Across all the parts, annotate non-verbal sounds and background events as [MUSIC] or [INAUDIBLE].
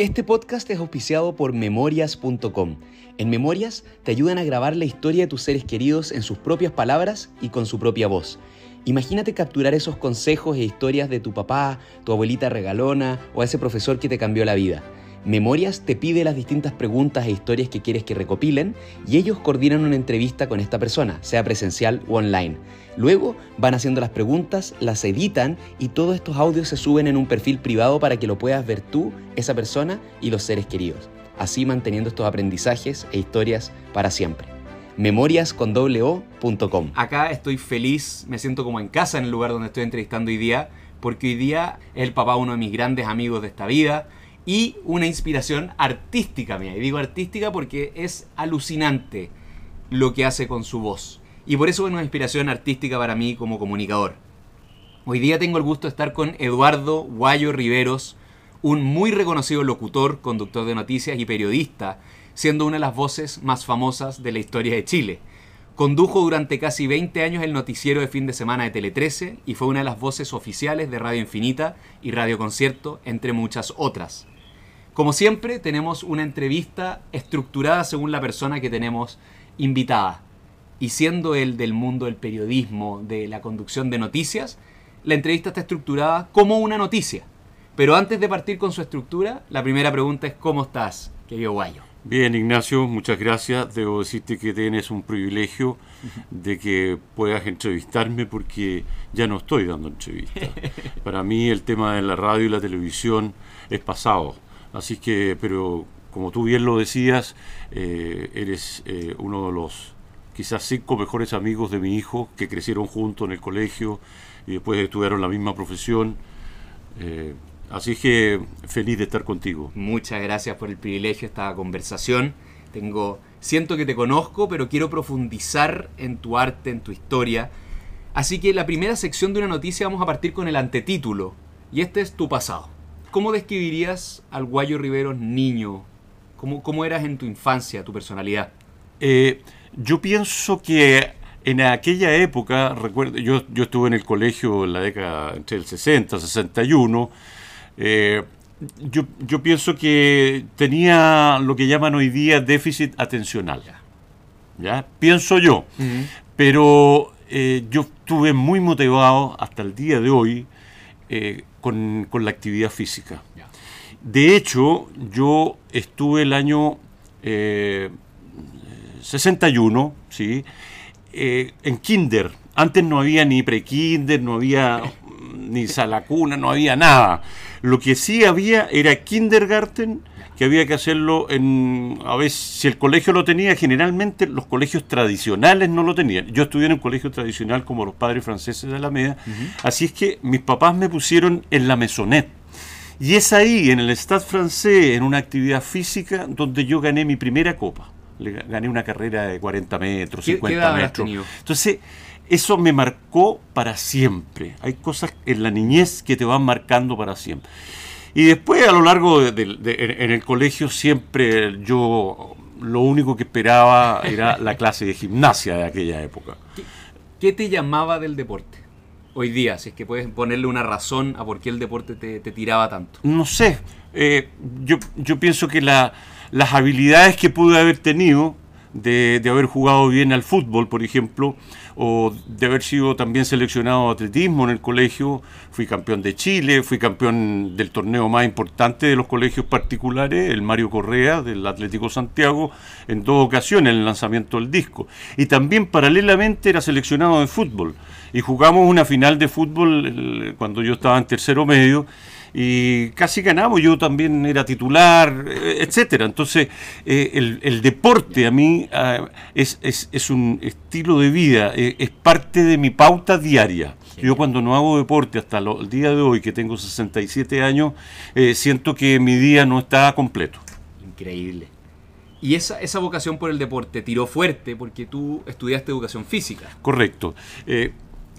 Este podcast es auspiciado por memorias.com. En Memorias te ayudan a grabar la historia de tus seres queridos en sus propias palabras y con su propia voz. Imagínate capturar esos consejos e historias de tu papá, tu abuelita regalona o ese profesor que te cambió la vida. Memorias te pide las distintas preguntas e historias que quieres que recopilen y ellos coordinan una entrevista con esta persona, sea presencial o online. Luego van haciendo las preguntas, las editan y todos estos audios se suben en un perfil privado para que lo puedas ver tú, esa persona y los seres queridos, así manteniendo estos aprendizajes e historias para siempre. memoriascondoblo.com Acá estoy feliz, me siento como en casa en el lugar donde estoy entrevistando hoy día, porque hoy día es el papá uno de mis grandes amigos de esta vida y una inspiración artística mía. Y digo artística porque es alucinante lo que hace con su voz. Y por eso es una inspiración artística para mí como comunicador. Hoy día tengo el gusto de estar con Eduardo Guayo Riveros, un muy reconocido locutor, conductor de noticias y periodista, siendo una de las voces más famosas de la historia de Chile. Condujo durante casi 20 años el noticiero de fin de semana de Tele 13 y fue una de las voces oficiales de Radio Infinita y Radio Concierto, entre muchas otras. Como siempre, tenemos una entrevista estructurada según la persona que tenemos invitada. Y siendo él del mundo del periodismo, de la conducción de noticias, la entrevista está estructurada como una noticia. Pero antes de partir con su estructura, la primera pregunta es ¿cómo estás, querido Guayo? Bien, Ignacio, muchas gracias. Debo decirte que tienes un privilegio de que puedas entrevistarme porque ya no estoy dando entrevistas. [LAUGHS] Para mí el tema de la radio y la televisión es pasado. Así que, pero como tú bien lo decías, eh, eres eh, uno de los quizás cinco mejores amigos de mi hijo que crecieron juntos en el colegio y después estudiaron la misma profesión. Eh, Así que feliz de estar contigo. Muchas gracias por el privilegio de esta conversación. Tengo, siento que te conozco, pero quiero profundizar en tu arte, en tu historia. Así que la primera sección de una noticia vamos a partir con el antetítulo. Y este es tu pasado. ¿Cómo describirías al Guayo Riveros niño? ¿Cómo, cómo eras en tu infancia, tu personalidad? Eh, yo pienso que en aquella época, recuerdo, yo, yo estuve en el colegio en la década entre el 60 y 61 eh, yo, yo, pienso que tenía lo que llaman hoy día déficit atencional. ¿ya? Pienso yo. Pero eh, yo estuve muy motivado hasta el día de hoy eh, con, con, la actividad física. De hecho, yo estuve el año 61, ¿sí? en kinder. Antes no había ni pre-kinder, no había ni salacuna, no había nada. Lo que sí había era kindergarten, que había que hacerlo en, a ver, si el colegio lo tenía, generalmente los colegios tradicionales no lo tenían. Yo estudié en un colegio tradicional como los padres franceses de Alameda, así es que mis papás me pusieron en la Maisonette. Y es ahí, en el Stade francés, en una actividad física, donde yo gané mi primera copa. Le gané una carrera de 40 metros, 50 metros. Entonces, eso me marcó para siempre. Hay cosas en la niñez que te van marcando para siempre. Y después a lo largo de, en el colegio siempre yo lo único que esperaba era la clase de gimnasia de aquella época. ¿Qué, te llamaba del deporte? Hoy día, si es que puedes ponerle una razón a por qué el deporte te, tiraba tanto. No sé, eh, yo, yo pienso que la, las habilidades que pude haber tenido de, haber jugado bien al fútbol, por ejemplo, o de haber sido también seleccionado a atletismo en el colegio. Fui campeón de Chile, fui campeón del torneo más importante de los colegios particulares, el Mario Correa del Atlético Santiago, en dos ocasiones en el lanzamiento del disco. Y también paralelamente era seleccionado de fútbol. Y jugamos una final de fútbol cuando yo estaba en tercero medio y casi ganamos, yo también era titular, eh, etcétera. Entonces, eh, el, deporte a mí ah, es, es, un estilo de vida, eh, es parte de mi pauta diaria. Yo cuando no hago deporte hasta el día de hoy, que tengo 67 años, siento que mi día no está completo. Increíble. Y esa, esa vocación por el deporte tiró fuerte porque tú estudiaste educación física. Correcto.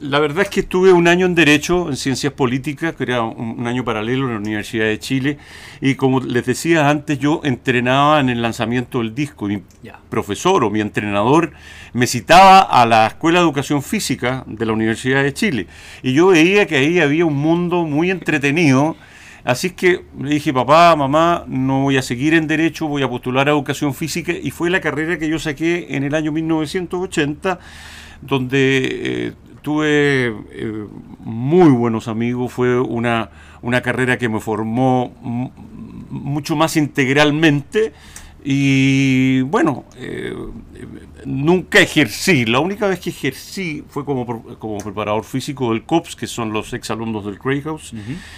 La verdad es que estuve un año en Derecho, en Ciencias Políticas, que era un, año paralelo en la Universidad de Chile, y como les decía antes, yo entrenaba en el lanzamiento del disco. Mi profesor o mi entrenador me citaba a la Escuela de Educación Física de la Universidad de Chile, y yo veía que ahí había un mundo muy entretenido, Así que le dije, papá, mamá, no voy a seguir en Derecho, voy a postular a Educación Física, y fue la carrera que yo saqué en el año 1980, donde eh, tuve eh, muy buenos amigos, fue una, una carrera que me formó mucho más integralmente y bueno, eh, nunca ejercí. La única vez que ejercí fue como, como preparador físico del COPS, que son los exalumnos del Cray House,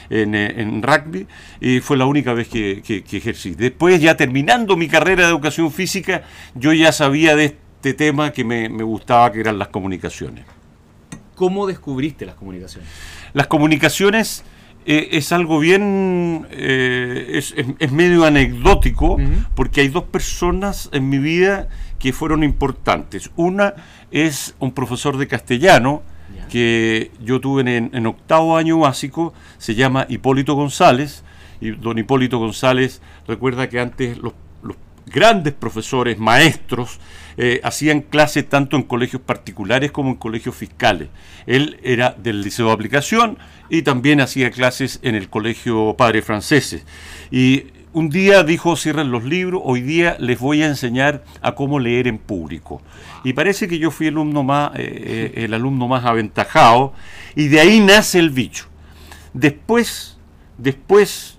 en, eh, en, rugby, y fue la única vez que, que, ejercí. Después, ya terminando mi carrera de educación física, yo ya sabía de este tema que me, me gustaba, que eran las comunicaciones. ¿Cómo descubriste las comunicaciones? Las comunicaciones eh, es algo bien, eh, es, medio anecdótico, porque hay dos personas en mi vida que fueron importantes. Una es un profesor de castellano que yo tuve en, octavo año básico, se llama Hipólito González, y don Hipólito González recuerda que antes los, grandes profesores, maestros, eh, hacían clases tanto en colegios particulares como en colegios fiscales. Él era del Liceo de Aplicación y también hacía clases en el Colegio Padre Franceses. Y un día dijo, cierren los libros, hoy día les voy a enseñar a cómo leer en público. Y parece que yo fui el alumno más, eh, eh, el alumno más aventajado, y de ahí nace el bicho. Después, después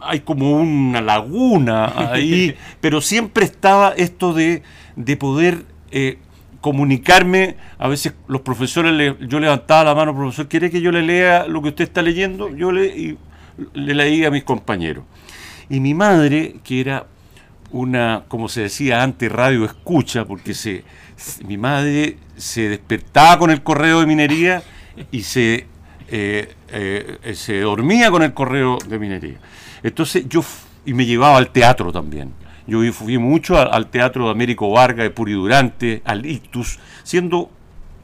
hay como una laguna ahí, [LAUGHS] pero siempre estaba esto de, de poder eh, comunicarme. A veces los profesores, yo levantaba la mano, profesor, ¿quiere que yo le lea lo que usted está leyendo? Yo le, le leía a mis compañeros. Y mi madre, que era una, como se decía antes, radio escucha, porque se, mi madre se despertaba con el correo de minería y se, eh, eh, se dormía con el correo de minería. Entonces yo, y me llevaba al teatro también. Yo fui mucho al, Teatro de Américo Vargas, de Puridurante, al Ictus, siendo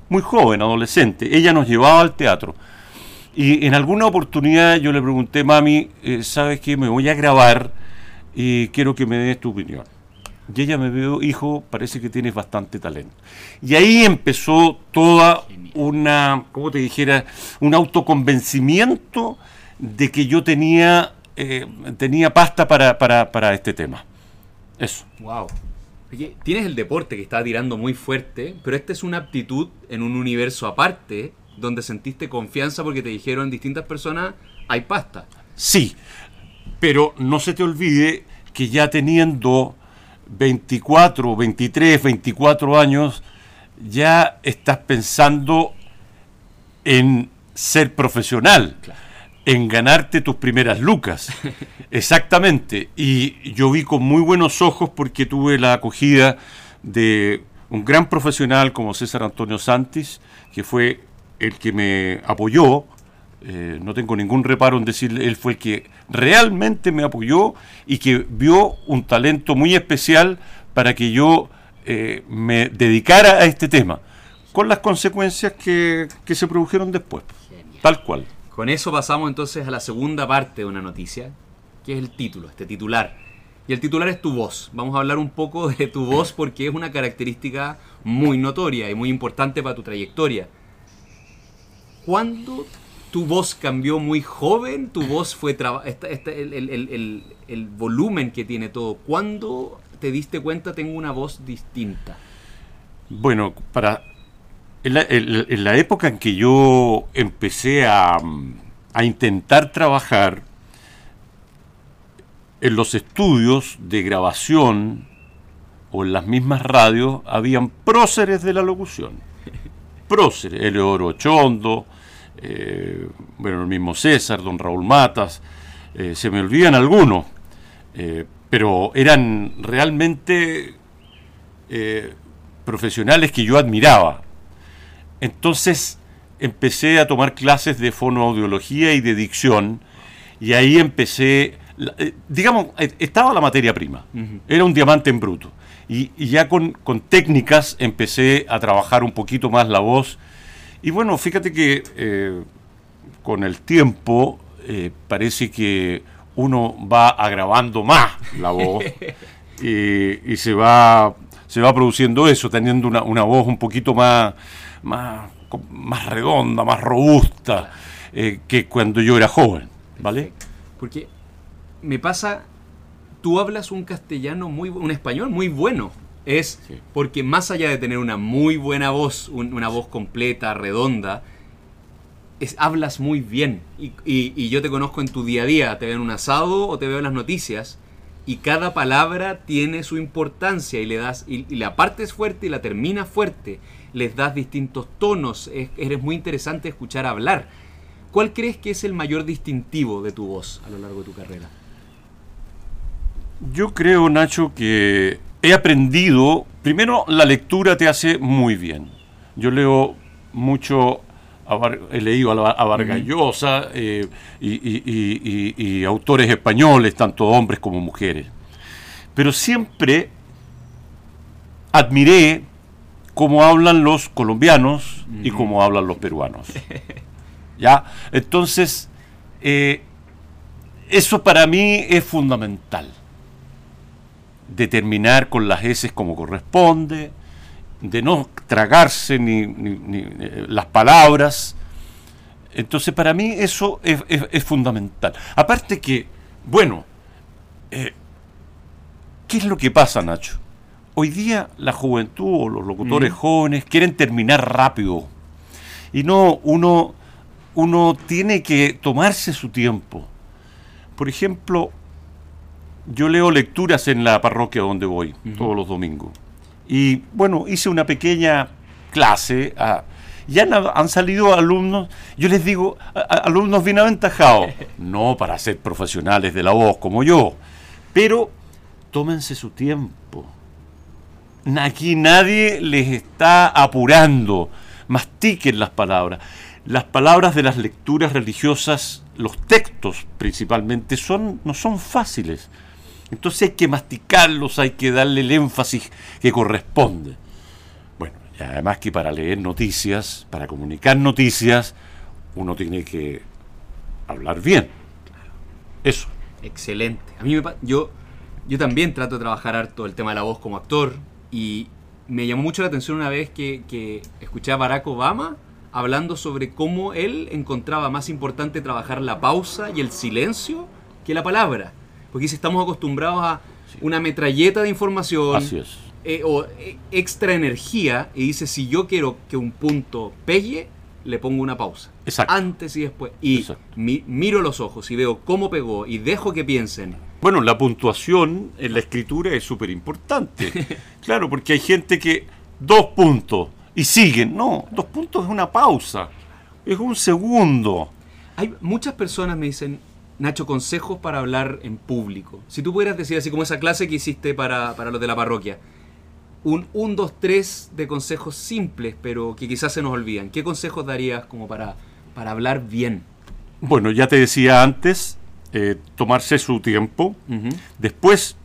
muy joven, adolescente. Ella nos llevaba al teatro. Y en alguna oportunidad yo le pregunté, mami, eh, ¿sabes qué? Me voy a grabar y quiero que me des tu opinión. Y ella me vio, hijo, parece que tienes bastante talento. Y ahí empezó toda una, ¿cómo te dijera? Un autoconvencimiento de que yo tenía, eh, tenía pasta para, para, para este tema. Eso. Wow. tienes el deporte que está tirando muy fuerte, pero esta es una aptitud en un universo aparte, donde sentiste confianza porque te dijeron distintas personas, hay pasta. Sí, pero no se te olvide que ya teniendo 24, 23, 24 años, ya estás pensando en ser profesional. Claro en ganarte tus primeras lucas. [LAUGHS] Exactamente. Y yo vi con muy buenos ojos porque tuve la acogida de un gran profesional como César Antonio Santis, que fue el que me apoyó. Eh, no tengo ningún reparo en decirle, él fue el que realmente me apoyó y que vio un talento muy especial para que yo eh, me dedicara a este tema, con las consecuencias que, que se produjeron después, tal cual. Con eso pasamos entonces a la segunda parte de una noticia, que es el título, este titular. Y el titular es tu voz. Vamos a hablar un poco de tu voz porque es una característica muy notoria y muy importante para tu trayectoria. ¿Cuándo tu voz cambió muy joven? ¿Tu voz fue el, el, volumen que tiene todo? ¿Cuándo te diste cuenta tengo una voz distinta? Bueno, para en la, época en que yo empecé a, intentar trabajar en los estudios de grabación o en las mismas radios, habían próceres de la locución. [LAUGHS] Próceres, Eleodoro Chondo, eh, bueno, el mismo César, don Raúl Matas, eh, se me olvidan algunos, eh, pero eran realmente profesionales que yo admiraba. Entonces empecé a tomar clases de fonoaudiología y de dicción y ahí empecé, digamos, estaba la materia prima, era un diamante en bruto. Y, ya con, técnicas empecé a trabajar un poquito más la voz. Y bueno, fíjate que eh, con el tiempo parece que uno va agravando más la voz [LAUGHS] y, se, va, se va produciendo eso, teniendo una, una voz un poquito más más, más redonda, más robusta eh, que cuando yo era joven, ¿vale? Porque me pasa, tú hablas un castellano muy, un español muy bueno. Es Sí. porque más allá de tener una muy buena voz, un- una voz completa, redonda, es, hablas muy bien. Y, y- y yo te conozco en tu día a día, te veo en un asado o te veo en las noticias. Y cada palabra tiene su importancia y le das y, y la partes fuerte y la terminas fuerte. Les das distintos tonos. es- eres muy interesante escuchar hablar. ¿Cuál crees que es el mayor distintivo de tu voz a lo largo de tu carrera? Yo creo, Nacho, que he aprendido, primero la lectura te hace muy bien. Yo leo mucho, he leído a, la- a Vargas Llosa eh, y, y- y- y- y autores españoles, tanto hombres como mujeres. Pero siempre admiré cómo hablan los colombianos y cómo hablan los peruanos. [LAUGHS] ¿Ya? Entonces, eh, eso para mí es fundamental determinar con las heces como corresponde, de no tragarse ni, ni- ni, eh, las palabras. Entonces, para mí eso es, es- es fundamental. Aparte que, bueno, eh, ¿qué es lo que pasa, Nacho? Hoy día la juventud o los locutores jóvenes quieren terminar rápido. Y no, uno, uno tiene que tomarse su tiempo. Por ejemplo, yo leo lecturas en la parroquia donde voy todos los domingos. Y bueno, hice una pequeña clase. ah, ya han, han salido alumnos, yo les digo, a- a- alumnos bien aventajados, [LAUGHS] no para ser profesionales de la voz como yo, pero tómense su tiempo. Aquí nadie les está apurando. Mastiquen las palabras. Las palabras de las lecturas religiosas, los textos principalmente, son, no son fáciles. Entonces hay que masticarlos, hay que darle el énfasis que corresponde. Bueno, y además que para leer noticias, para comunicar noticias, uno tiene que hablar bien. Eso. Excelente. A mí me yo, yo también trato de trabajar harto el tema de la voz como actor y me llamó mucho la atención una vez que, que escuché a Barack Obama hablando sobre cómo él encontraba más importante trabajar la pausa y el silencio que la palabra. Porque si estamos acostumbrados a una metralleta de información Así es. eh, o eh, extra energía y dice si yo quiero que un punto pegue, le pongo una pausa. Exacto. Antes y después. Y mi- miro los ojos y veo cómo pegó y dejo que piensen. Bueno, la puntuación en la escritura es súper importante. [LAUGHS] claro, porque hay gente que dos puntos y siguen. No, dos puntos es una pausa. Es un segundo. Hay muchas personas me dicen, Nacho, consejos para hablar en público. Si tú pudieras decir así como esa clase que hiciste para, para los de la parroquia, un 1, 2, 3 de consejos simples, pero que quizás se nos olvidan. ¿Qué consejos darías como para, para hablar bien? Bueno, ya te decía antes, eh, tomarse su tiempo. Después,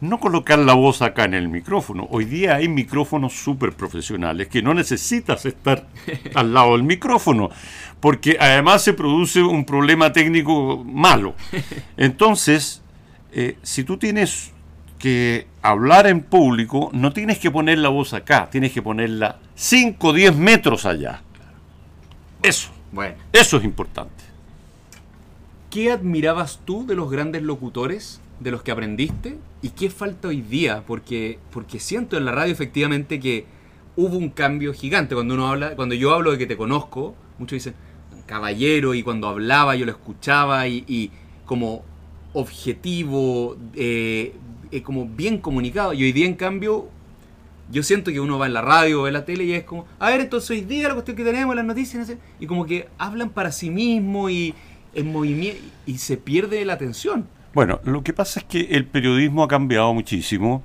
no colocar la voz acá en el micrófono. Hoy día hay micrófonos súper profesionales que no necesitas estar [LAUGHS] al lado del micrófono, porque además se produce un problema técnico malo. [LAUGHS] Entonces, eh, si tú tienes que hablar en público, no tienes que poner la voz acá, tienes que ponerla 5 o 10 metros allá. Eso, Bueno. eso es importante. ¿Qué admirabas tú de los grandes locutores de los que aprendiste? ¿Y qué falta hoy día? Porque, porque siento en la radio efectivamente que hubo un cambio gigante. Cuando uno habla, cuando yo hablo de que te conozco, muchos dicen caballero, y cuando hablaba yo lo escuchaba, y, como objetivo, eh, eh, como bien comunicado. Y hoy día, en cambio, yo siento que uno va en la radio o en la tele y es como, a ver, entonces hoy día la cuestión que tenemos, las noticias, no sé", y como que hablan para sí mismo y en movimiento y se pierde la atención. Bueno, lo que pasa es que el periodismo ha cambiado muchísimo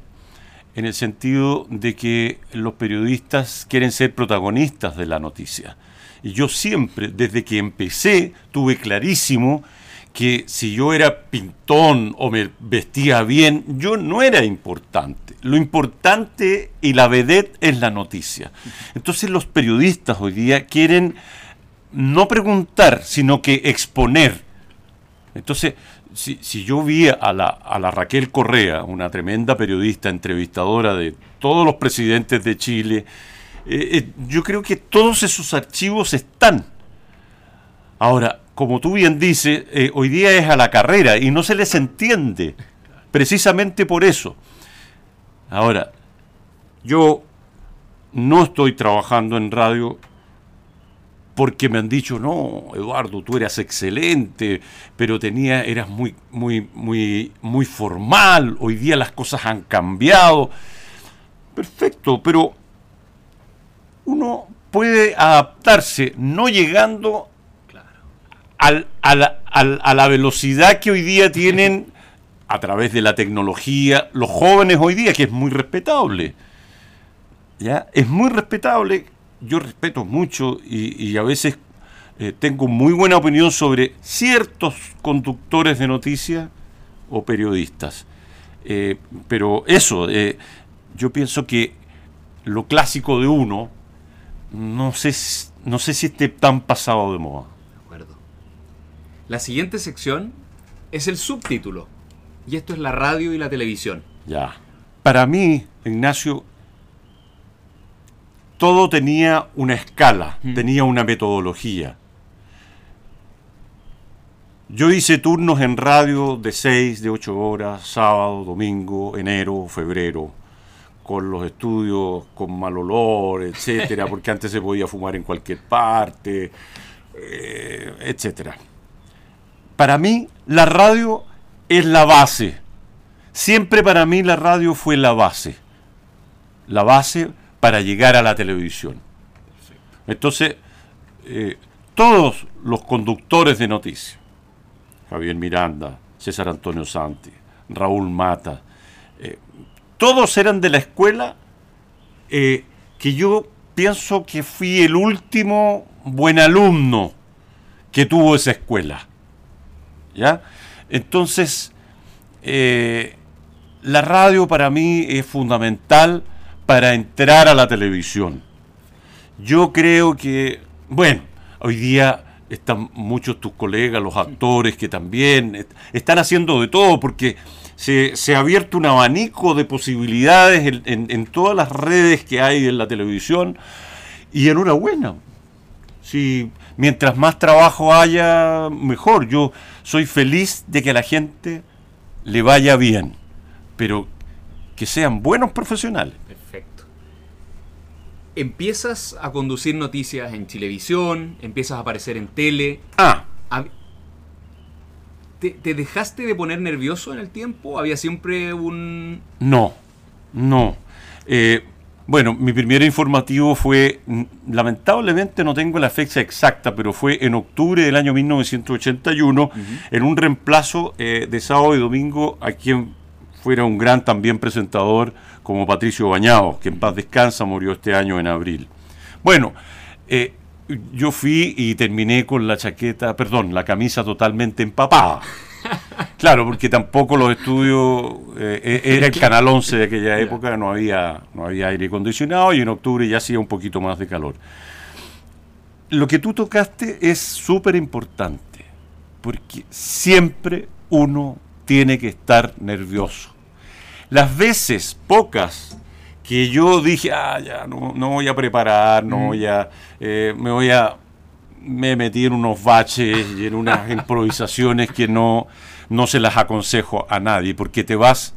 en el sentido de que los periodistas quieren ser protagonistas de la noticia. Y yo siempre, desde que empecé, tuve clarísimo que si yo era pintón o me vestía bien, yo no era importante. Lo importante y la vedette es la noticia. Entonces los periodistas hoy día quieren no preguntar, sino que exponer. Entonces, si, si yo vi a la, a la Raquel Correa, una tremenda periodista, entrevistadora de todos los presidentes de Chile, eh, eh, yo creo que todos esos archivos están. Ahora, como tú bien dices, eh, hoy día es a la carrera y no se les entiende, precisamente por eso. Ahora, yo no estoy trabajando en radio porque me han dicho, no, Eduardo, tú eras excelente, pero tenía, eras muy, muy, muy, muy formal, hoy día las cosas han cambiado. Perfecto, pero uno puede adaptarse, no llegando al, a, la, a la velocidad que hoy día tienen [LAUGHS] a través de la tecnología los jóvenes hoy día, que es muy respetable. ¿Ya? Es muy respetable yo respeto mucho y, a veces eh, tengo muy buena opinión sobre ciertos conductores de noticias o periodistas. Eh, pero eso, eh, yo pienso que lo clásico de uno, no sé, no sé si esté tan pasado de moda. De acuerdo. La siguiente sección es el subtítulo. Y esto es la radio y la televisión. Ya. Para mí, Ignacio, todo tenía una escala, mm. tenía una metodología. Yo hice turnos en radio de 6, de 8 horas, sábado, domingo, enero, febrero, con los estudios con mal olor, etcétera, [LAUGHS] porque antes se podía fumar en cualquier parte, eh, etcétera. Para mí, la radio es la base. Siempre para mí la radio fue la base. La base para llegar a la televisión. Entonces, eh, todos los conductores de noticias, Javier Miranda, César Antonio Santi, Raúl Mata, eh, todos eran de la escuela eh, que yo pienso que fui el último buen alumno que tuvo esa escuela. ¿Ya? Entonces, la radio para mí es fundamental para entrar a la televisión. Yo creo que, bueno, hoy día están muchos tus colegas, los actores que también están haciendo de todo porque se, ha abierto un abanico de posibilidades en, todas las redes que hay en la televisión y enhorabuena. Si mientras más trabajo haya, mejor. Yo soy feliz de que a la gente le vaya bien, pero que sean buenos profesionales empiezas a conducir noticias en televisión, empiezas a aparecer en tele. Ah. ¿Te, dejaste de poner nervioso en el tiempo? ¿Había siempre un...? No, no. Eh, bueno, mi primer informativo fue, lamentablemente no tengo la fecha exacta, pero fue en octubre del año 1981, en un reemplazo eh, de sábado y domingo a quien fuera un gran también presentador, como Patricio Bañado, que en paz descansa, murió este año en abril. Bueno, eh, yo fui y terminé con la chaqueta, perdón, la camisa totalmente empapada. [LAUGHS] Claro, porque tampoco los estudios, eh, eh, era el Canal 11 de aquella época, no había, no había aire acondicionado y en octubre ya hacía un poquito más de calor. Lo que tú tocaste es súper importante, porque siempre uno tiene que estar nervioso. Las veces, pocas, que yo dije, ah, ya, no, voy a preparar, no mm. voy a, eh, me voy a, me metí en unos baches y en unas [LAUGHS] improvisaciones que no, no se las aconsejo a nadie, porque te vas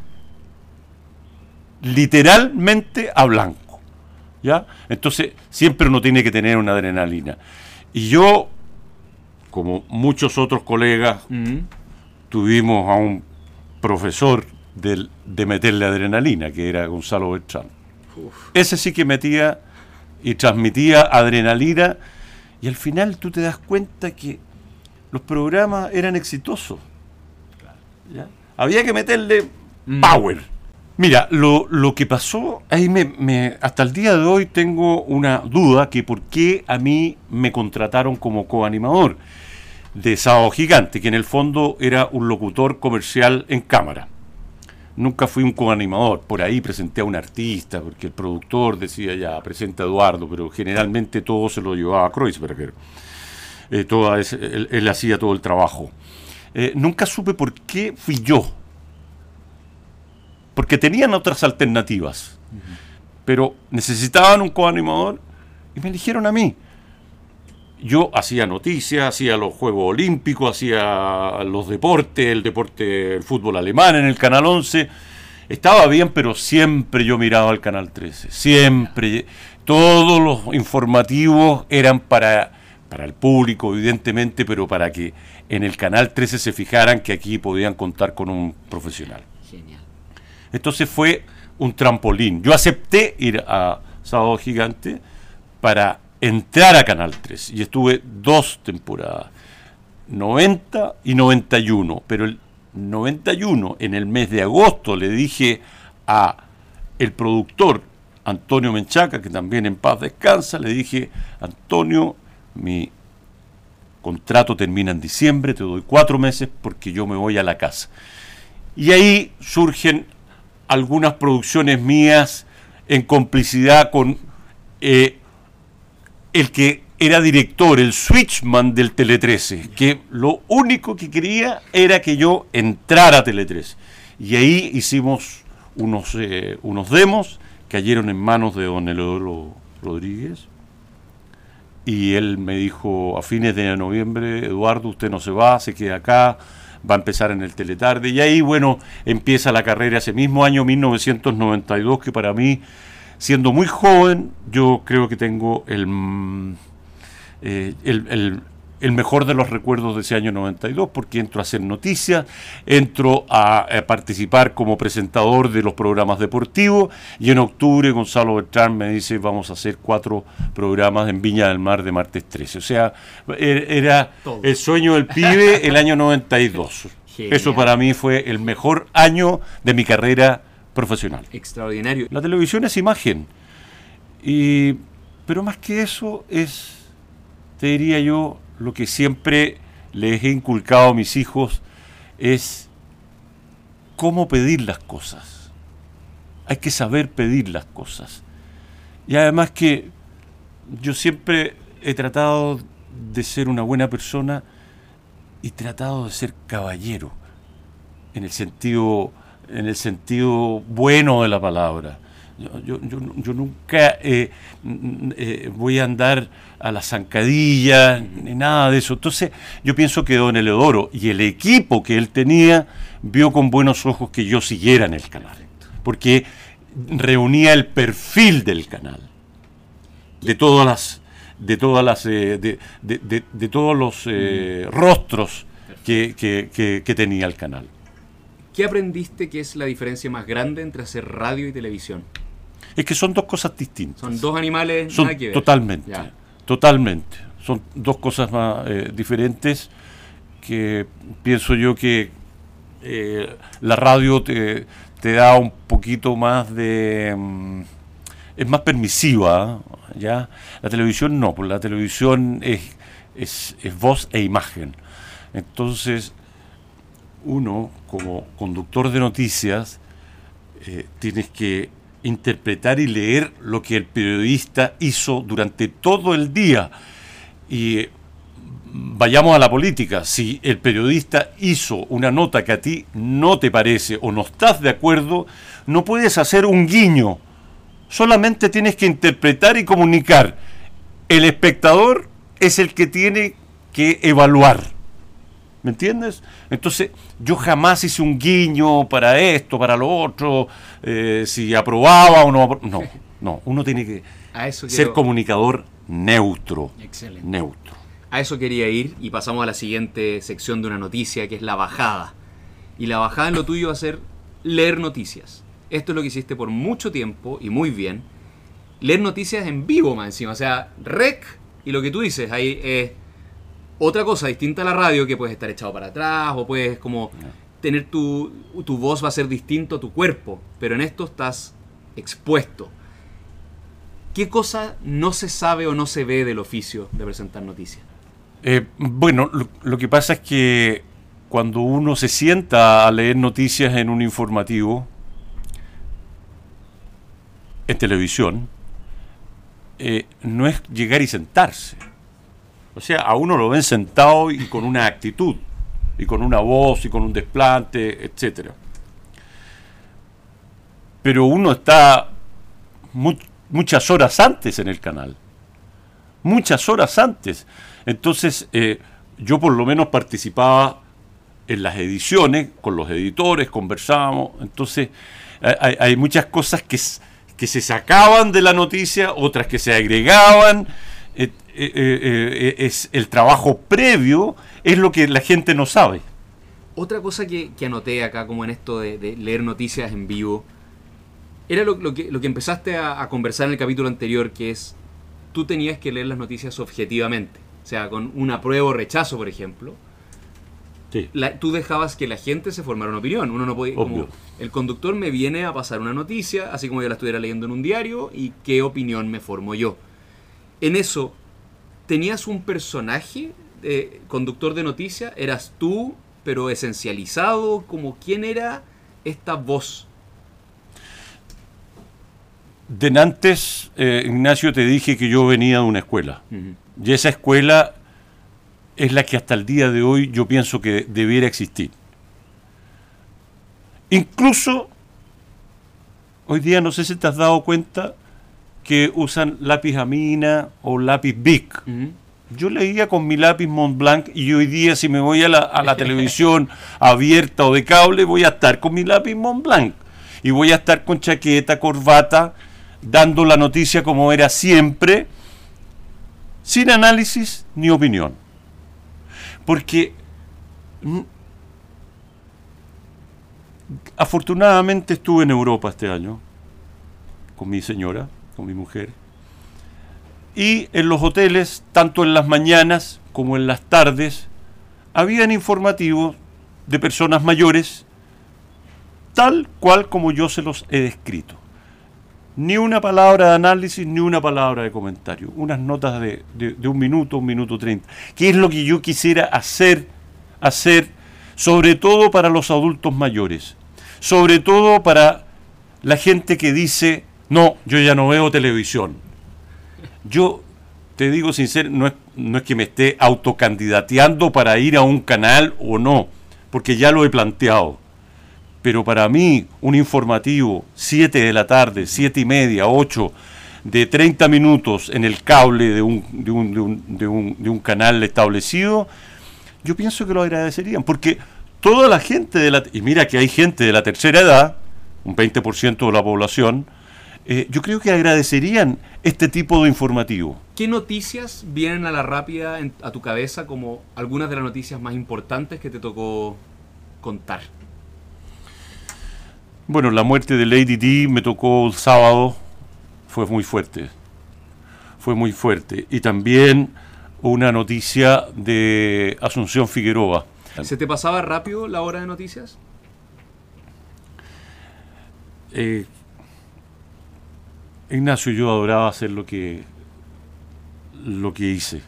literalmente a blanco. ¿Ya? Entonces, siempre uno tiene que tener una adrenalina. Y yo, como muchos otros colegas, mm. tuvimos a un profesor de, meterle adrenalina, que era Gonzalo Bertrán. Ese sí que metía y transmitía adrenalina y al final tú te das cuenta que los programas eran exitosos. Había que meterle mm. power. Mira, lo, que pasó, ahí me, hasta el día de hoy tengo una duda que por qué a mí me contrataron como coanimador de Sábado Gigante, que en el fondo era un locutor comercial en cámara nunca fui un coanimador. Por ahí presenté a un artista, porque el productor decía ya, presenta a Eduardo, pero generalmente todo se lo llevaba a Kreuzberger. Eh, él, hacía todo el trabajo. Eh, nunca supe por qué fui yo. Porque tenían otras alternativas. Pero necesitaban un coanimador y me eligieron a mí. Yo hacía noticias, hacía los Juegos Olímpicos, hacía los deportes, el deporte, el fútbol alemán en el Canal 11. Estaba bien, pero siempre yo miraba al Canal 13. Siempre. Todos los informativos eran para, para el público, evidentemente, pero para que en el Canal 13 se fijaran que aquí podían contar con un profesional. Genial. Entonces fue un trampolín. Yo acepté ir a Sábado Gigante para entrar a Canal 3 y estuve dos temporadas, 90 y 91, pero el 91 en el mes de agosto le dije a el productor Antonio Menchaca, que también en paz descansa, le dije, Antonio, mi contrato termina en diciembre, te doy cuatro meses porque yo me voy a la casa. Y ahí surgen algunas producciones mías en complicidad con eh, el que era director, el switchman del Tele 13, que lo único que quería era que yo entrara a Tele 13. Y ahí hicimos unos, eh, unos demos, cayeron en manos de don Eleodoro Rodríguez. Y él me dijo a fines de noviembre, Eduardo, usted no se va, se queda acá, va a empezar en el Teletarde. Y ahí, bueno, empieza la carrera ese mismo año, 1992, que para mí siendo muy joven, yo creo que tengo el, mm, eh, el, el, el, mejor de los recuerdos de ese año 92, porque entro a hacer noticias, entro a, a, participar como presentador de los programas deportivos, y en octubre Gonzalo Bertrán me dice, vamos a hacer cuatro programas en Viña del Mar de martes 13. O sea, er, era Todo. el sueño del pibe el año 92. [LAUGHS] Genial. Eso para mí fue el mejor año de mi carrera profesional. Extraordinario. La televisión es imagen. Y, pero más que eso es, te diría yo, lo que siempre les he inculcado a mis hijos es cómo pedir las cosas. Hay que saber pedir las cosas. Y además que yo siempre he tratado de ser una buena persona y tratado de ser caballero en el sentido en el sentido bueno de la palabra. Yo, yo, yo, nunca eh, eh, voy a andar a la zancadilla ni nada de eso. Entonces yo pienso que don Eleodoro y el equipo que él tenía vio con buenos ojos que yo siguiera en el canal, porque reunía el perfil del canal, de todas las, de todas las, eh, de, de, todos los rostros que, que tenía el canal. ¿Qué aprendiste que es la diferencia más grande entre hacer radio y televisión? Es que son dos cosas distintas. Son dos animales son nada que ver. Totalmente, ya. totalmente. Son dos cosas más eh, diferentes que pienso yo que eh, la radio te, te, da un poquito más de... Um, es más permisiva, ¿ya? La televisión no, porque la televisión es, es, es voz e imagen. Entonces, uno como conductor de noticias eh, tienes que interpretar y leer lo que el periodista hizo durante todo el día. Y vayamos a la política, si el periodista hizo una nota que a ti no te parece o no estás de acuerdo, no puedes hacer un guiño, solamente tienes que interpretar y comunicar. El espectador es el que tiene que evaluar. ¿Me entiendes? Entonces, yo jamás hice un guiño para esto, para lo otro, eh, si aprobaba o no. No, no, uno tiene que ser comunicador neutro. Excelente. Neutro. A eso quería ir y pasamos a la siguiente sección de una noticia que es la bajada. Y la bajada en lo tuyo va a ser leer noticias. Esto es lo que hiciste por mucho tiempo y muy bien. Leer noticias en vivo más encima. O sea, rec y lo que tú dices ahí es. Eh, otra cosa distinta a la radio que puedes estar echado para atrás o puedes como tener tu, tu voz va a ser distinto a tu cuerpo, pero en esto estás expuesto. ¿Qué cosa no se sabe o no se ve del oficio de presentar noticias? Eh, bueno, lo, lo, que pasa es que cuando uno se sienta a leer noticias en un informativo, en televisión, eh, no es llegar y sentarse o sea, a uno lo ven sentado y con una actitud, y con una voz, y con un desplante, etc. Pero uno está mu muchas horas antes en el canal. muchas horas antes. Entonces, eh, yo por lo menos participaba en las ediciones, con los editores, conversábamos. Entonces, hay, hay muchas cosas que, que se sacaban de la noticia, otras que se agregaban. Eh, eh, eh, es el trabajo previo, es lo que la gente no sabe. Otra cosa que, anoté acá, como en esto de, leer noticias en vivo, era lo, que, lo que, empezaste a, conversar en el capítulo anterior, que es, tú tenías que leer las noticias objetivamente, o sea, con un apruebo o rechazo, por ejemplo. tú dejabas que la gente se formara una opinión. Uno no puede. Como, el conductor me viene a pasar una noticia, así como yo la estuviera leyendo en un diario, y qué opinión me formo yo. En eso, tenías un personaje de conductor de noticias, eras tú, pero esencializado, como quién era esta voz. De antes, eh, Ignacio, te dije que yo venía de una escuela. Y esa escuela es la que hasta el día de hoy yo pienso que debiera existir. Incluso, hoy día no sé si te has dado cuenta, que usan lápiz Amina o lápiz Bic. Yo leía con mi lápiz Montblanc y hoy día si me voy a la, [LAUGHS] televisión abierta o de cable voy a estar con mi lápiz Montblanc y voy a estar con chaqueta, corbata, dando la noticia como era siempre, sin análisis ni opinión. Porque afortunadamente estuve en Europa este año con mi señora con mi mujer. Y en los hoteles, tanto en las mañanas como en las tardes, habían informativos de personas mayores, tal cual como yo se los he descrito. Ni una palabra de análisis, ni una palabra de comentario. Unas notas de, de un minuto, un minuto treinta. ¿Qué es lo que yo quisiera hacer, hacer, sobre todo para los adultos mayores? Sobre todo para la gente que dice, no, yo ya no veo televisión. Yo te digo sincero, no es, no es que me esté autocandidateando para ir a un canal o no, porque ya lo he planteado. Pero para mí, un informativo, 7 de la tarde, 7 y media, 8, de 30 minutos en el cable de un, de un, de un, de un, de un canal establecido, yo pienso que lo agradecerían, porque toda la gente de la... Y mira que hay gente de la tercera edad, un 20% de la población, eh, yo creo que agradecerían este tipo de informativo. ¿Qué noticias vienen a la rápida a tu cabeza como algunas de las noticias más importantes que te tocó contar? Bueno, la muerte de Lady D me tocó el sábado, fue muy fuerte, fue muy fuerte. Y también una noticia de Asunción Figueroa. ¿Se te pasaba rápido la hora de noticias? Eh, Ignacio, yo adoraba hacer lo que, lo que hice.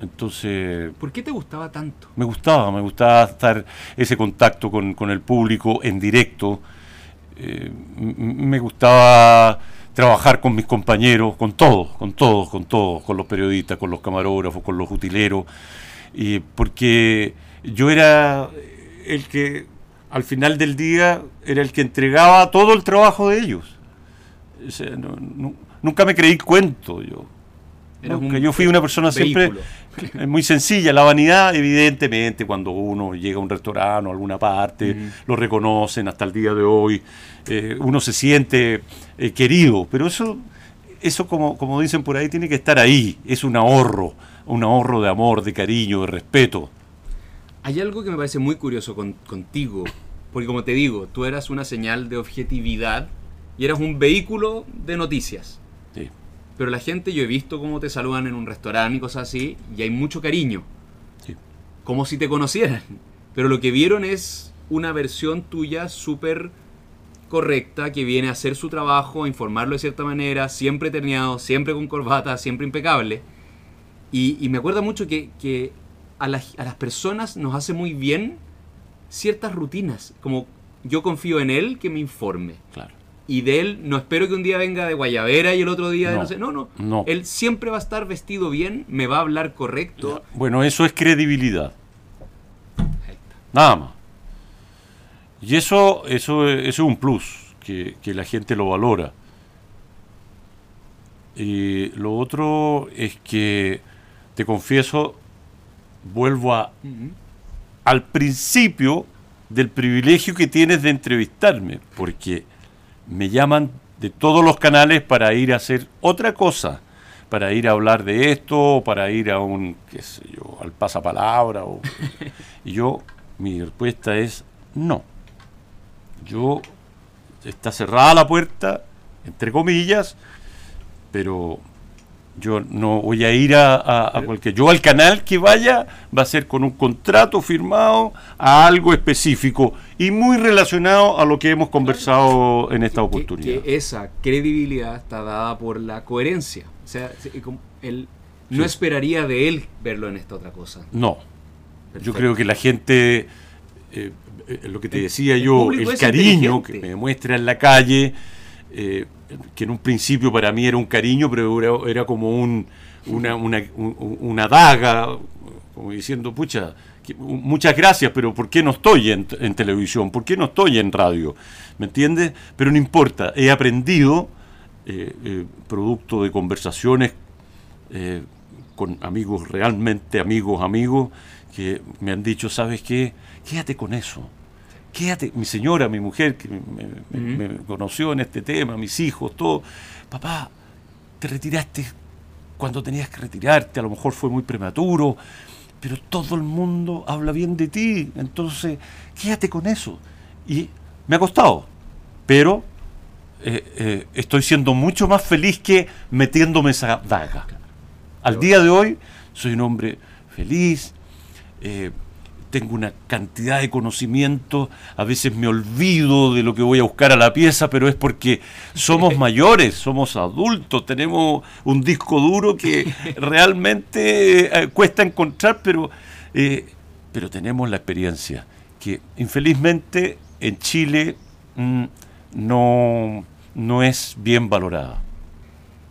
Entonces... ¿Por qué te gustaba tanto? Me gustaba, me gustaba estar ese contacto con, el público en directo. Eh, me gustaba trabajar con mis compañeros, con todos, con todos, con todos, con los periodistas, con los camarógrafos, con los utileros, y porque yo era el que al final del día era el que entregaba todo el trabajo de ellos nunca me creí cuento yo. yo fui una persona siempre [LAUGHS] muy sencilla. La vanidad, evidentemente, cuando uno llega a un restaurante o a alguna parte, lo reconocen hasta el día de hoy, eh, uno se siente eh, querido, pero eso, eso como, como dicen por ahí, tiene que estar ahí. Es un ahorro, un ahorro de amor, de cariño, de respeto. Hay algo que me parece muy curioso contigo, porque como te digo, tú eras una señal de objetividad y eras un vehículo de noticias. Sí. Pero la gente, yo he visto cómo te saludan en un restaurante y cosas así, y hay mucho cariño. Sí. Como si te conocieran. Pero lo que vieron es una versión tuya súper correcta que viene a hacer su trabajo, a informarlo de cierta manera, siempre terneado, siempre con corbata, siempre impecable. Y, me acuerda mucho que, a, a, las personas nos hace muy bien ciertas rutinas, como yo confío en él que me informe. Claro y de él no espero que un día venga de guayabera y el otro día de no sé. No, no, Él siempre va a estar vestido bien, me va a hablar correcto. Bueno, eso es credibilidad. Nada más. Y eso, eso, es un plus, que, la gente lo valora. Y lo otro es que, te confieso, vuelvo a, al principio del privilegio que tienes de entrevistarme, porque me llaman de todos los canales para ir a hacer otra cosa, para ir a hablar de esto, para ir a un, qué sé yo, al pasapalabra. O, [LAUGHS] y yo, mi respuesta es no. Yo, está cerrada la puerta, entre comillas, pero yo no voy a ir a, a, cualquier. Yo al canal que vaya va a ser con un contrato firmado a algo específico y muy relacionado a lo que hemos conversado en esta oportunidad. Que, esa credibilidad está dada por la coherencia. O sea, él no esperaría de él verlo en esta otra cosa. No. Yo creo que la gente, eh, eh, lo que te decía yo, el, cariño que me muestra en la calle. Eh, que en un principio para mí era un cariño, pero era, como un, una, una, daga, como diciendo, pucha, muchas gracias, pero ¿por qué no estoy en, televisión? ¿Por qué no estoy en radio? ¿Me entiendes? Pero no importa, he aprendido, eh, eh, producto de conversaciones eh, con amigos, realmente amigos, amigos, que me han dicho, ¿sabes qué? Quédate con eso quédate, mi señora, mi mujer, que me, conoció en este tema, mis hijos, todo, papá, te retiraste cuando tenías que retirarte, a lo mejor fue muy prematuro, pero todo el mundo habla bien de ti, entonces quédate con eso. Y me ha costado, pero eh, eh, estoy siendo mucho más feliz que metiéndome esa daga. Al día de hoy soy un hombre feliz. Eh, tengo una cantidad de conocimiento, a veces me olvido de lo que voy a buscar a la pieza, pero es porque somos [LAUGHS] mayores, somos adultos, tenemos un disco duro que [LAUGHS] realmente eh, cuesta encontrar, pero, eh, pero tenemos la experiencia, que infelizmente en Chile mm, no, no es bien valorada.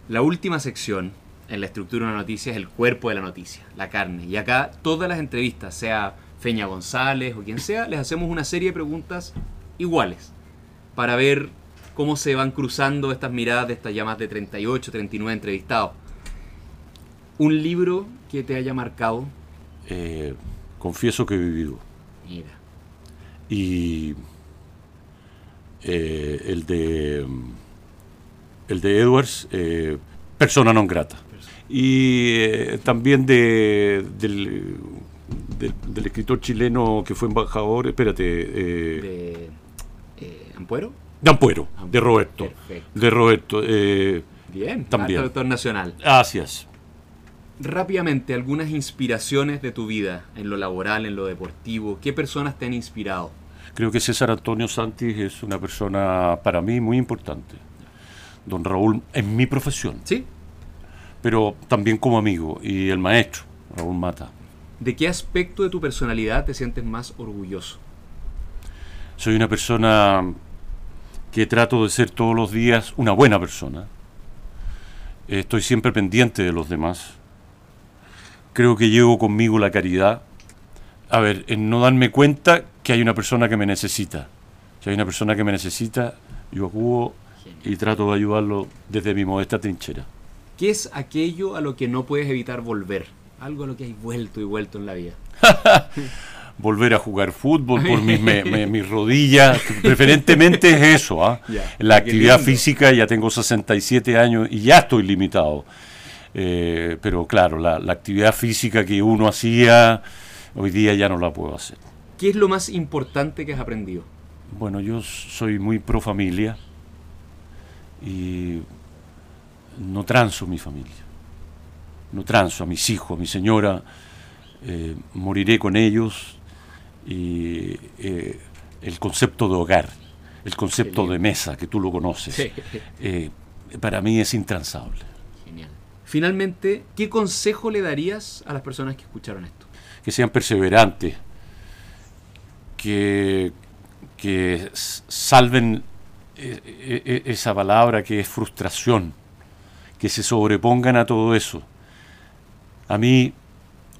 La última sección en la estructura de una noticia es el cuerpo de la noticia, la carne. Y acá todas las entrevistas, sea Feña González o quien sea, les hacemos una serie de preguntas iguales para ver cómo se van cruzando estas miradas de estas llamadas de 38, 39 entrevistados. ¿Un libro que te haya marcado? Eh, confieso que he vivido. Mira. Y eh, el de el de Edwards, eh, Persona non grata. Y también de, del del, escritor chileno que fue embajador, espérate. Eh, ¿De eh, Ampuero? De Ampuero, de Roberto. De Roberto. Eh, Bien, también. Traductor nacional. Gracias. Rápidamente, algunas inspiraciones de tu vida, en lo laboral, en lo deportivo. ¿Qué personas te han inspirado? Creo que César Antonio Santis es una persona para mí muy importante. Don Raúl, en mi profesión. Sí. Pero también como amigo. Y el maestro, Raúl Mata. ¿De qué aspecto de tu personalidad te sientes más orgulloso? Soy una persona que trato de ser todos los días una buena persona. Estoy siempre pendiente de los demás. Creo que llevo conmigo la caridad. A ver, en no darme cuenta que hay una persona que me necesita. Si hay una persona que me necesita, yo acudo y trato de ayudarlo desde mi modesta trinchera. ¿Qué es aquello a lo que no puedes evitar volver? Algo a lo que hay vuelto y vuelto en la vida. [LAUGHS] Volver a jugar fútbol por mis, rodillas, preferentemente es eso. ¿ah? [LAUGHS] La actividad física, ya tengo 67 años y ya estoy limitado. Eh, pero claro, la, la actividad física que uno hacía, hoy día ya no la puedo hacer. ¿Qué es lo más importante que has aprendido? Bueno, yo soy muy pro familia y no transo mi familia no transo a mis hijos, a mi señora, eh, moriré con ellos. Y eh, el concepto de hogar, el concepto de mesa, que tú lo conoces, eh, para mí es intransable. Genial. Finalmente, ¿qué consejo le darías a las personas que escucharon esto? Que sean perseverantes, que, que salven esa palabra que es frustración, que se sobrepongan a todo eso a mí,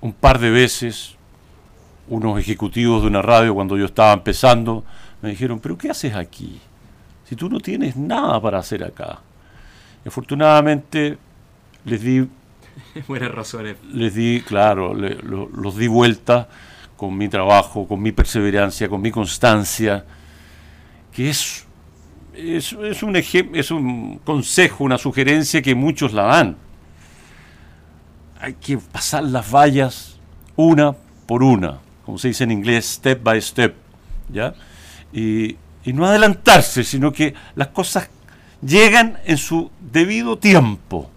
un par de veces, unos ejecutivos de una radio cuando yo estaba empezando, me dijeron, pero ¿qué haces aquí? Si tú no tienes nada para hacer acá. Y afortunadamente les di, [LAUGHS] Buenas razones. les di, claro, le- lo- los di vuelta con mi trabajo, con mi perseverancia, con mi constancia, que es, es, es un es un consejo, una sugerencia que muchos la dan. Hay que pasar las vallas una por una, como se dice en inglés, step by step, ¿ya? Y, y no adelantarse, sino que las cosas llegan en su debido tiempo,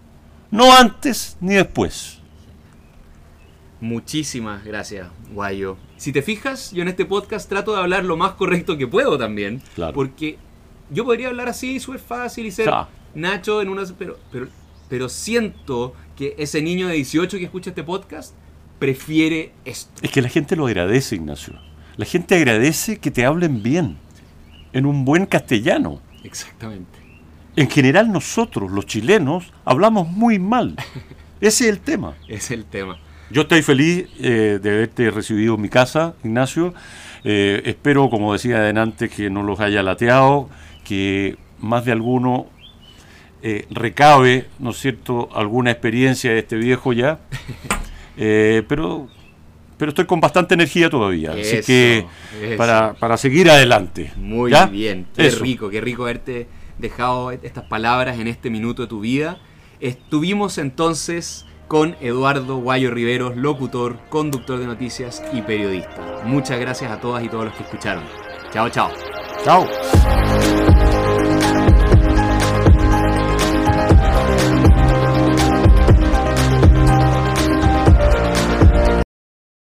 no antes ni después. Muchísimas gracias, Guayo. Si te fijas, yo en este podcast trato de hablar lo más correcto que puedo también. Claro. Porque yo podría hablar así, súper fácil y ser. Nacho en una... Pero, pero, pero siento que ese niño de 18 que escucha este podcast prefiere esto. Es que la gente lo agradece, Ignacio. La gente agradece que te hablen bien, en un buen castellano. Exactamente. En general nosotros, los chilenos, hablamos muy mal. [LAUGHS] Ese es el tema. Es el tema. Yo estoy feliz eh, de haberte recibido en mi casa, Ignacio. Eh, espero, como decía adelante, que no los haya lateado, que más de alguno eh, recabe, ¿no es cierto?, alguna experiencia de este viejo ya. [LAUGHS] Eh, pero, pero estoy con bastante energía todavía. así que para, para seguir adelante. Muy ¿ya? bien, qué Eso. rico, qué rico haberte dejado estas palabras en este minuto de tu vida. Estuvimos entonces con Eduardo Guayo Riveros, locutor, conductor de noticias y periodista. Muchas gracias a todas y todos los que escucharon. Chao, chao. Chao.